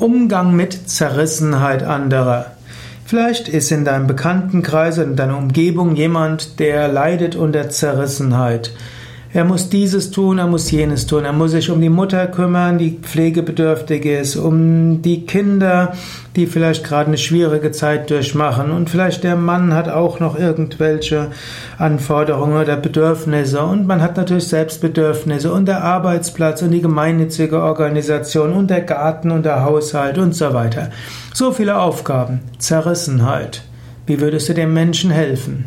Umgang mit Zerrissenheit anderer. Vielleicht ist in deinem Bekanntenkreis, in deiner Umgebung jemand, der leidet unter Zerrissenheit. Er muss dieses tun, er muss jenes tun. Er muss sich um die Mutter kümmern, die pflegebedürftig ist, um die Kinder, die vielleicht gerade eine schwierige Zeit durchmachen. Und vielleicht der Mann hat auch noch irgendwelche Anforderungen oder Bedürfnisse. Und man hat natürlich Selbstbedürfnisse und der Arbeitsplatz und die gemeinnützige Organisation und der Garten und der Haushalt und so weiter. So viele Aufgaben. Zerrissenheit. Wie würdest du dem Menschen helfen?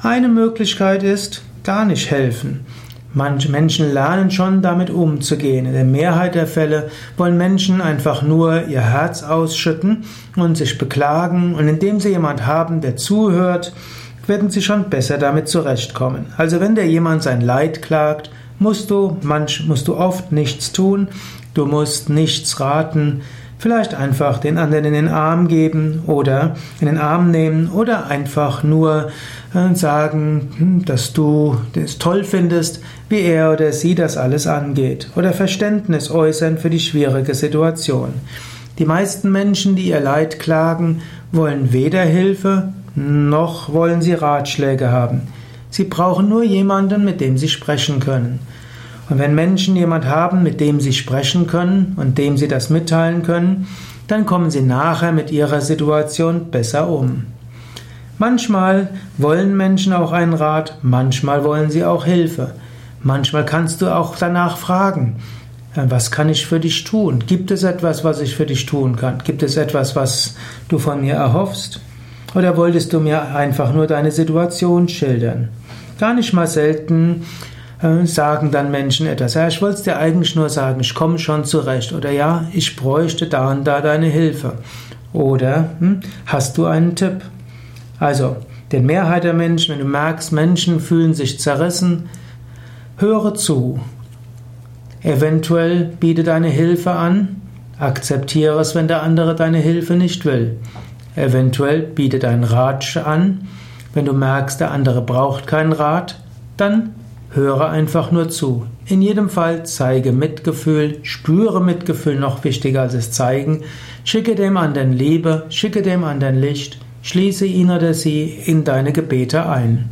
Eine Möglichkeit ist, gar nicht helfen. Manche Menschen lernen schon damit umzugehen. In der Mehrheit der Fälle wollen Menschen einfach nur ihr Herz ausschütten und sich beklagen und indem sie jemand haben, der zuhört, werden sie schon besser damit zurechtkommen. Also wenn dir jemand sein Leid klagt, musst du manch, musst du oft nichts tun, du musst nichts raten, Vielleicht einfach den anderen in den Arm geben oder in den Arm nehmen oder einfach nur äh, sagen, hm, dass du es toll findest, wie er oder sie das alles angeht oder Verständnis äußern für die schwierige Situation. Die meisten Menschen, die ihr Leid klagen, wollen weder Hilfe noch wollen sie Ratschläge haben. Sie brauchen nur jemanden, mit dem sie sprechen können. Und wenn Menschen jemand haben, mit dem sie sprechen können und dem sie das mitteilen können, dann kommen sie nachher mit ihrer Situation besser um. Manchmal wollen Menschen auch einen Rat, manchmal wollen sie auch Hilfe. Manchmal kannst du auch danach fragen, äh, was kann ich für dich tun? Gibt es etwas, was ich für dich tun kann? Gibt es etwas, was du von mir erhoffst? Oder wolltest du mir einfach nur deine Situation schildern? Gar nicht mal selten sagen dann Menschen etwas. Ja, ich wollte es dir eigentlich nur sagen, ich komme schon zurecht. Oder ja, ich bräuchte da und da deine Hilfe. Oder hm, hast du einen Tipp? Also, der Mehrheit der Menschen, wenn du merkst, Menschen fühlen sich zerrissen, höre zu. Eventuell biete deine Hilfe an, akzeptiere es, wenn der andere deine Hilfe nicht will. Eventuell biete deinen Rat an. Wenn du merkst, der andere braucht keinen Rat, dann Höre einfach nur zu. In jedem Fall zeige Mitgefühl, spüre Mitgefühl, noch wichtiger als es zeigen. Schicke dem anderen Liebe, schicke dem anderen Licht, schließe ihn oder sie in deine Gebete ein.